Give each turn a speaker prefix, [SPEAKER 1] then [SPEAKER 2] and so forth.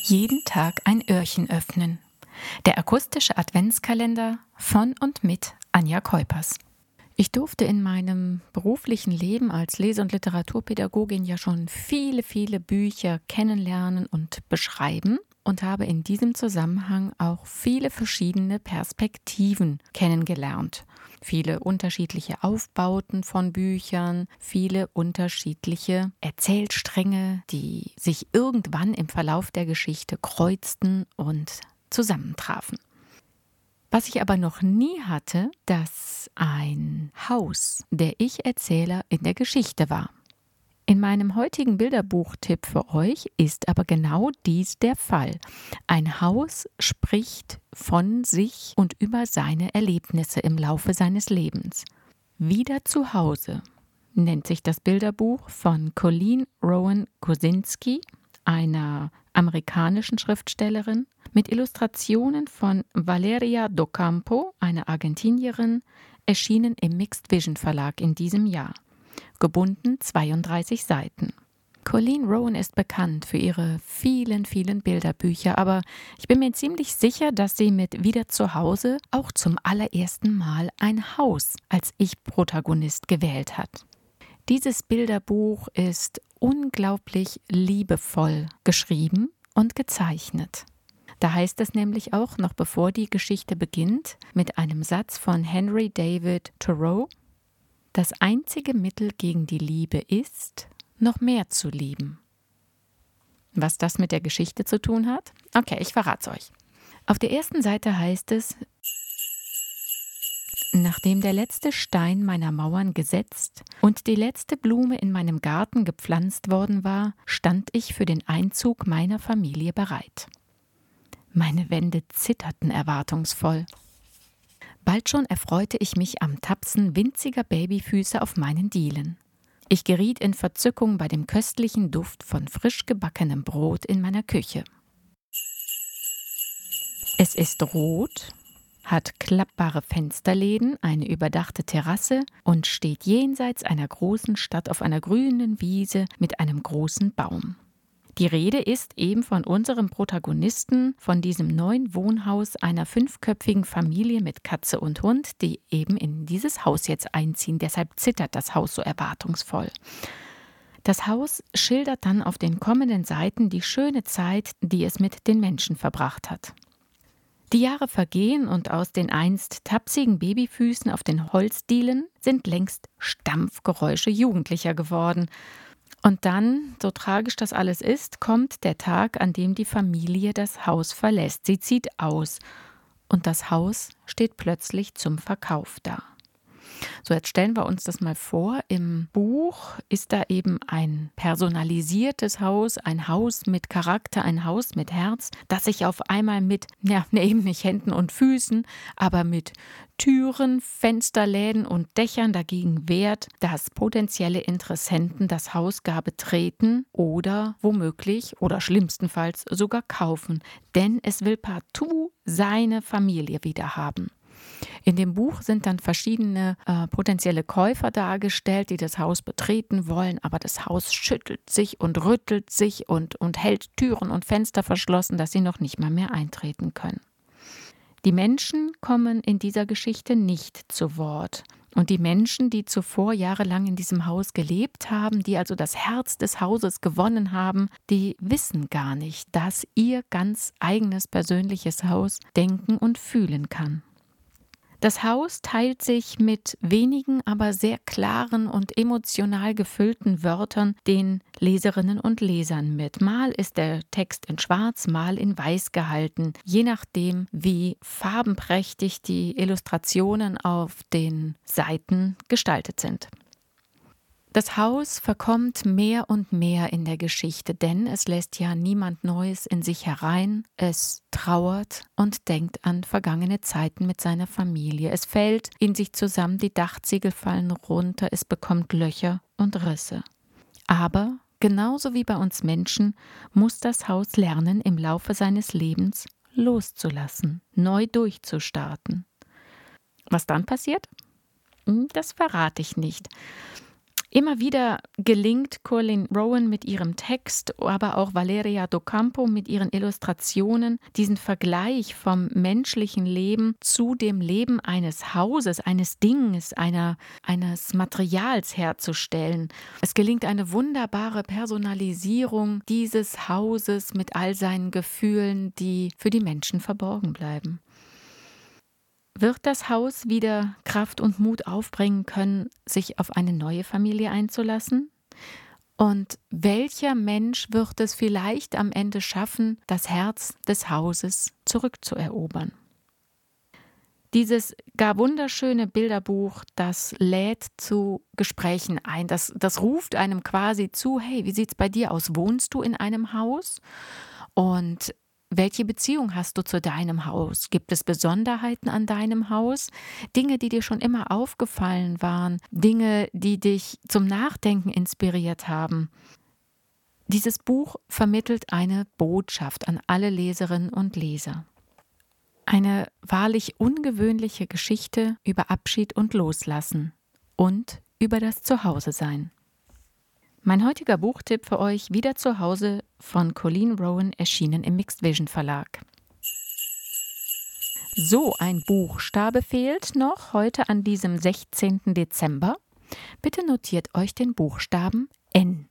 [SPEAKER 1] Jeden Tag ein Öhrchen öffnen. Der akustische Adventskalender von und mit Anja Keupers. Ich durfte in meinem beruflichen Leben als Lese- und Literaturpädagogin ja schon viele, viele Bücher kennenlernen und beschreiben und habe in diesem Zusammenhang auch viele verschiedene Perspektiven kennengelernt. Viele unterschiedliche Aufbauten von Büchern, viele unterschiedliche Erzählstränge, die sich irgendwann im Verlauf der Geschichte kreuzten und zusammentrafen. Was ich aber noch nie hatte, dass ein Haus der Ich-Erzähler in der Geschichte war. In meinem heutigen Bilderbuchtipp für euch ist aber genau dies der Fall. Ein Haus spricht von sich und über seine Erlebnisse im Laufe seines Lebens. Wieder zu Hause nennt sich das Bilderbuch von Colleen Rowan Kosinski, einer amerikanischen Schriftstellerin, mit Illustrationen von Valeria Docampo, einer Argentinierin, erschienen im Mixed Vision Verlag in diesem Jahr. Gebunden 32 Seiten. Colleen Rowan ist bekannt für ihre vielen, vielen Bilderbücher, aber ich bin mir ziemlich sicher, dass sie mit Wieder zu Hause auch zum allerersten Mal ein Haus als Ich-Protagonist gewählt hat. Dieses Bilderbuch ist unglaublich liebevoll geschrieben und gezeichnet. Da heißt es nämlich auch, noch bevor die Geschichte beginnt, mit einem Satz von Henry David Thoreau, das einzige Mittel gegen die Liebe ist, noch mehr zu lieben. Was das mit der Geschichte zu tun hat? Okay, ich verrate es euch. Auf der ersten Seite heißt es, Nachdem der letzte Stein meiner Mauern gesetzt und die letzte Blume in meinem Garten gepflanzt worden war, stand ich für den Einzug meiner Familie bereit. Meine Wände zitterten erwartungsvoll. Bald schon erfreute ich mich am Tapsen winziger Babyfüße auf meinen Dielen. Ich geriet in Verzückung bei dem köstlichen Duft von frisch gebackenem Brot in meiner Küche. Es ist rot, hat klappbare Fensterläden, eine überdachte Terrasse und steht jenseits einer großen Stadt auf einer grünen Wiese mit einem großen Baum. Die Rede ist eben von unserem Protagonisten, von diesem neuen Wohnhaus einer fünfköpfigen Familie mit Katze und Hund, die eben in dieses Haus jetzt einziehen. Deshalb zittert das Haus so erwartungsvoll. Das Haus schildert dann auf den kommenden Seiten die schöne Zeit, die es mit den Menschen verbracht hat. Die Jahre vergehen und aus den einst tapsigen Babyfüßen auf den Holzdielen sind längst Stampfgeräusche Jugendlicher geworden. Und dann, so tragisch das alles ist, kommt der Tag, an dem die Familie das Haus verlässt. Sie zieht aus und das Haus steht plötzlich zum Verkauf da. So, jetzt stellen wir uns das mal vor. Im Buch ist da eben ein personalisiertes Haus, ein Haus mit Charakter, ein Haus mit Herz, das sich auf einmal mit, ja, eben nicht Händen und Füßen, aber mit Türen, Fensterläden und Dächern dagegen wehrt, dass potenzielle Interessenten das Haus gar betreten oder womöglich oder schlimmstenfalls sogar kaufen, denn es will partout seine Familie wieder haben. In dem Buch sind dann verschiedene äh, potenzielle Käufer dargestellt, die das Haus betreten wollen, aber das Haus schüttelt sich und rüttelt sich und, und hält Türen und Fenster verschlossen, dass sie noch nicht mal mehr eintreten können. Die Menschen kommen in dieser Geschichte nicht zu Wort. Und die Menschen, die zuvor jahrelang in diesem Haus gelebt haben, die also das Herz des Hauses gewonnen haben, die wissen gar nicht, dass ihr ganz eigenes persönliches Haus denken und fühlen kann. Das Haus teilt sich mit wenigen, aber sehr klaren und emotional gefüllten Wörtern den Leserinnen und Lesern mit. Mal ist der Text in Schwarz, mal in Weiß gehalten, je nachdem, wie farbenprächtig die Illustrationen auf den Seiten gestaltet sind. Das Haus verkommt mehr und mehr in der Geschichte, denn es lässt ja niemand Neues in sich herein, es trauert und denkt an vergangene Zeiten mit seiner Familie. Es fällt in sich zusammen, die Dachziegel fallen runter, es bekommt Löcher und Risse. Aber genauso wie bei uns Menschen muss das Haus lernen, im Laufe seines Lebens loszulassen, neu durchzustarten. Was dann passiert? Hm, das verrate ich nicht. Immer wieder gelingt Colin Rowan mit ihrem Text, aber auch Valeria Docampo mit ihren Illustrationen, diesen Vergleich vom menschlichen Leben zu dem Leben eines Hauses, eines Dinges, einer, eines Materials herzustellen. Es gelingt eine wunderbare Personalisierung dieses Hauses mit all seinen Gefühlen, die für die Menschen verborgen bleiben. Wird das Haus wieder Kraft und Mut aufbringen können, sich auf eine neue Familie einzulassen? Und welcher Mensch wird es vielleicht am Ende schaffen, das Herz des Hauses zurückzuerobern? Dieses gar wunderschöne Bilderbuch, das lädt zu Gesprächen ein. Das, das ruft einem quasi zu, hey, wie sieht's bei dir aus? Wohnst du in einem Haus? Und welche Beziehung hast du zu deinem Haus? Gibt es Besonderheiten an deinem Haus? Dinge, die dir schon immer aufgefallen waren? Dinge, die dich zum Nachdenken inspiriert haben? Dieses Buch vermittelt eine Botschaft an alle Leserinnen und Leser. Eine wahrlich ungewöhnliche Geschichte über Abschied und Loslassen und über das Zuhause-Sein. Mein heutiger Buchtipp für euch wieder zu Hause von Colleen Rowan erschienen im Mixed Vision Verlag. So, ein Buchstabe fehlt noch heute an diesem 16. Dezember. Bitte notiert euch den Buchstaben N.